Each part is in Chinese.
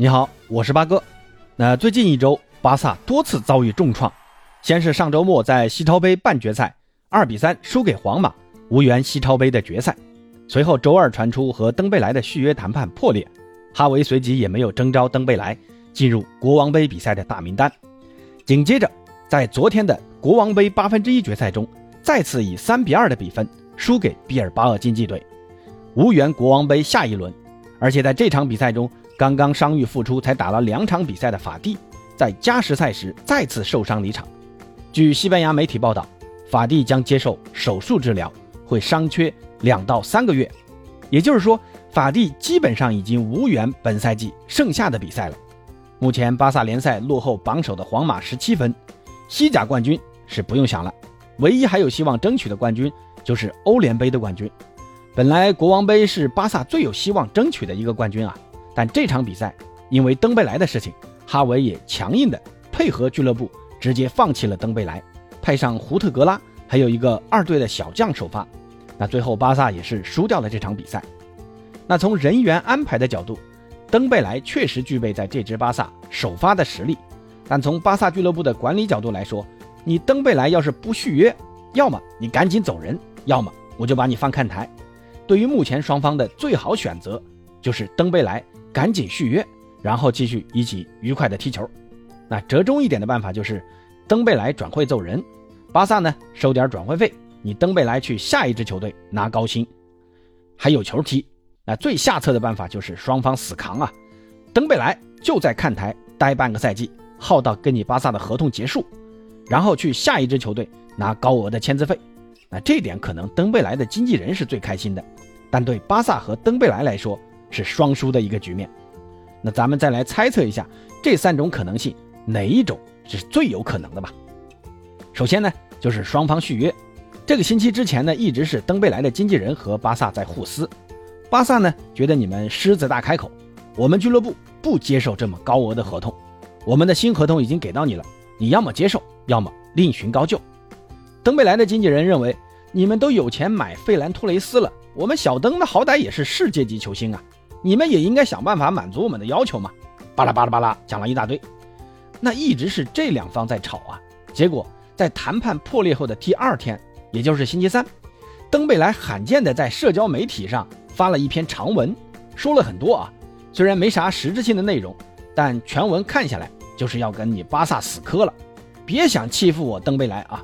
你好，我是八哥。那最近一周，巴萨多次遭遇重创，先是上周末在西超杯半决赛二比三输给皇马，无缘西超杯的决赛。随后周二传出和登贝莱的续约谈判破裂，哈维随即也没有征召登贝莱进入国王杯比赛的大名单。紧接着，在昨天的国王杯八分之一决赛中，再次以三比二的比分输给毕尔巴鄂竞技队，无缘国王杯下一轮。而且在这场比赛中，刚刚伤愈复出，才打了两场比赛的法蒂，在加时赛时再次受伤离场。据西班牙媒体报道，法蒂将接受手术治疗，会伤缺两到三个月。也就是说，法蒂基本上已经无缘本赛季剩下的比赛了。目前巴萨联赛落后榜首的皇马十七分，西甲冠军是不用想了，唯一还有希望争取的冠军就是欧联杯的冠军。本来国王杯是巴萨最有希望争取的一个冠军啊。但这场比赛因为登贝莱的事情，哈维也强硬的配合俱乐部，直接放弃了登贝莱，派上胡特格拉，还有一个二队的小将首发。那最后巴萨也是输掉了这场比赛。那从人员安排的角度，登贝莱确实具备在这支巴萨首发的实力。但从巴萨俱乐部的管理角度来说，你登贝莱要是不续约，要么你赶紧走人，要么我就把你放看台。对于目前双方的最好选择，就是登贝莱。赶紧续约，然后继续一起愉快的踢球。那折中一点的办法就是，登贝莱转会走人，巴萨呢收点转会费，你登贝莱去下一支球队拿高薪，还有球踢。那最下策的办法就是双方死扛啊，登贝莱就在看台待半个赛季，耗到跟你巴萨的合同结束，然后去下一支球队拿高额的签字费。那这点可能登贝莱的经纪人是最开心的，但对巴萨和登贝莱来说。是双输的一个局面，那咱们再来猜测一下这三种可能性哪一种是最有可能的吧？首先呢，就是双方续约。这个星期之前呢，一直是登贝莱的经纪人和巴萨在互撕。巴萨呢觉得你们狮子大开口，我们俱乐部不接受这么高额的合同，我们的新合同已经给到你了，你要么接受，要么另寻高就。登贝莱的经纪人认为，你们都有钱买费兰托雷斯了，我们小登那好歹也是世界级球星啊。你们也应该想办法满足我们的要求嘛！巴拉巴拉巴拉讲了一大堆，那一直是这两方在吵啊。结果在谈判破裂后的第二天，也就是星期三，登贝莱罕见的在社交媒体上发了一篇长文，说了很多啊。虽然没啥实质性的内容，但全文看下来就是要跟你巴萨死磕了。别想欺负我登贝莱啊！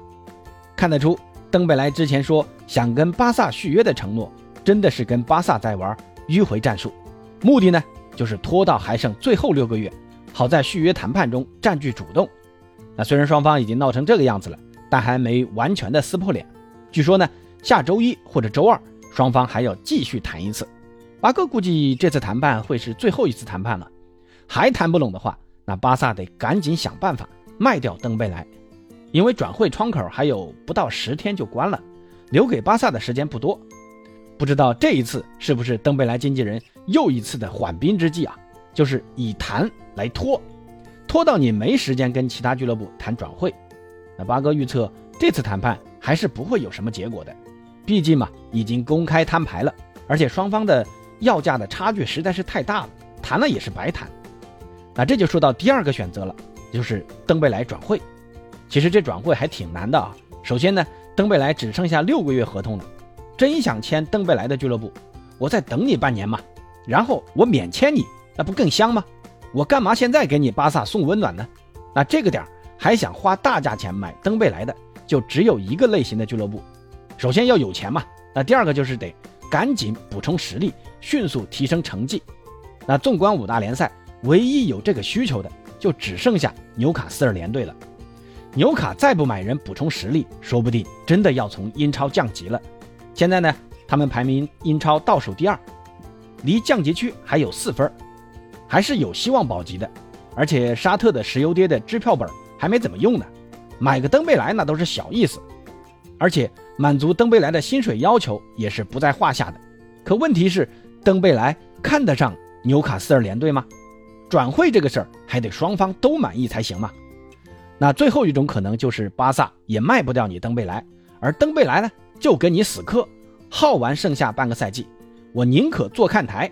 看得出，登贝莱之前说想跟巴萨续约的承诺，真的是跟巴萨在玩迂回战术。目的呢，就是拖到还剩最后六个月，好在续约谈判中占据主动。那虽然双方已经闹成这个样子了，但还没完全的撕破脸。据说呢，下周一或者周二，双方还要继续谈一次。巴哥估计这次谈判会是最后一次谈判了。还谈不拢的话，那巴萨得赶紧想办法卖掉登贝莱，因为转会窗口还有不到十天就关了，留给巴萨的时间不多。不知道这一次是不是登贝莱经纪人又一次的缓兵之计啊？就是以谈来拖，拖到你没时间跟其他俱乐部谈转会。那八哥预测这次谈判还是不会有什么结果的，毕竟嘛已经公开摊牌了，而且双方的要价的差距实在是太大了，谈了也是白谈。那这就说到第二个选择了，就是登贝莱转会。其实这转会还挺难的啊。首先呢，登贝莱只剩下六个月合同了。真想签登贝莱的俱乐部，我再等你半年嘛，然后我免签你，那不更香吗？我干嘛现在给你巴萨送温暖呢？那这个点儿还想花大价钱买登贝莱的，就只有一个类型的俱乐部，首先要有钱嘛，那第二个就是得赶紧补充实力，迅速提升成绩。那纵观五大联赛，唯一有这个需求的，就只剩下纽卡斯尔联队了。纽卡再不买人补充实力，说不定真的要从英超降级了。现在呢，他们排名英超倒数第二，离降级区还有四分，还是有希望保级的。而且沙特的石油跌的支票本还没怎么用呢，买个登贝莱那都是小意思。而且满足登贝莱的薪水要求也是不在话下的。可问题是，登贝莱看得上纽卡斯尔联队吗？转会这个事儿还得双方都满意才行嘛。那最后一种可能就是巴萨也卖不掉你登贝莱，而登贝莱呢？就跟你死磕，耗完剩下半个赛季，我宁可坐看台，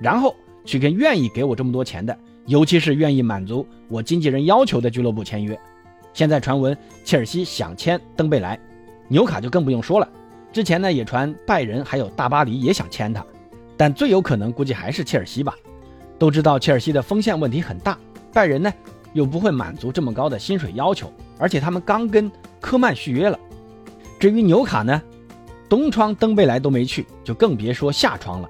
然后去跟愿意给我这么多钱的，尤其是愿意满足我经纪人要求的俱乐部签约。现在传闻切尔西想签登贝莱，纽卡就更不用说了。之前呢也传拜仁还有大巴黎也想签他，但最有可能估计还是切尔西吧。都知道切尔西的锋线问题很大，拜仁呢又不会满足这么高的薪水要求，而且他们刚跟科曼续约了。至于纽卡呢，东窗登贝莱都没去，就更别说下窗了。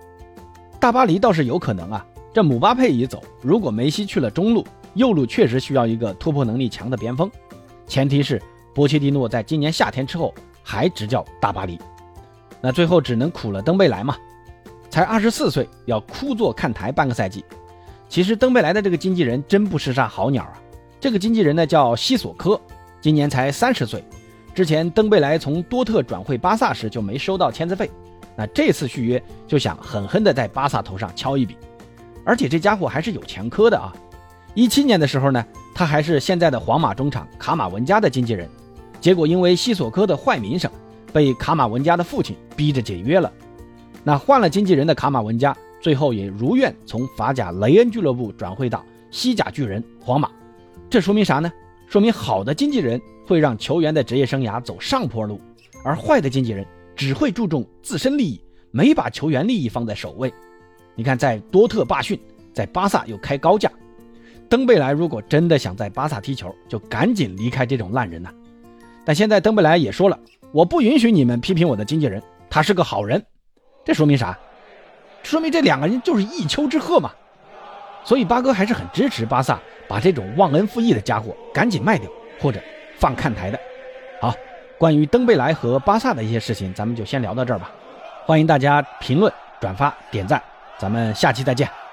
大巴黎倒是有可能啊，这姆巴佩一走，如果梅西去了中路，右路确实需要一个突破能力强的边锋，前提是波切蒂诺在今年夏天之后还执教大巴黎。那最后只能苦了登贝莱嘛，才二十四岁，要枯坐看台半个赛季。其实登贝莱的这个经纪人真不是啥好鸟啊。这个经纪人呢叫西索科，今年才三十岁。之前登贝莱从多特转会巴萨时就没收到签字费，那这次续约就想狠狠的在巴萨头上敲一笔。而且这家伙还是有前科的啊。一七年的时候呢，他还是现在的皇马中场卡马文加的经纪人，结果因为西索科的坏名声。被卡马文加的父亲逼着解约了，那换了经纪人的卡马文加最后也如愿从法甲雷恩俱乐部转会到西甲巨人皇马，这说明啥呢？说明好的经纪人会让球员的职业生涯走上坡路，而坏的经纪人只会注重自身利益，没把球员利益放在首位。你看，在多特罢训，在巴萨又开高价，登贝莱如果真的想在巴萨踢球，就赶紧离开这种烂人呐。但现在登贝莱也说了。我不允许你们批评我的经纪人，他是个好人，这说明啥？说明这两个人就是一丘之貉嘛。所以八哥还是很支持巴萨把这种忘恩负义的家伙赶紧卖掉，或者放看台的。好，关于登贝莱和巴萨的一些事情，咱们就先聊到这儿吧。欢迎大家评论、转发、点赞，咱们下期再见。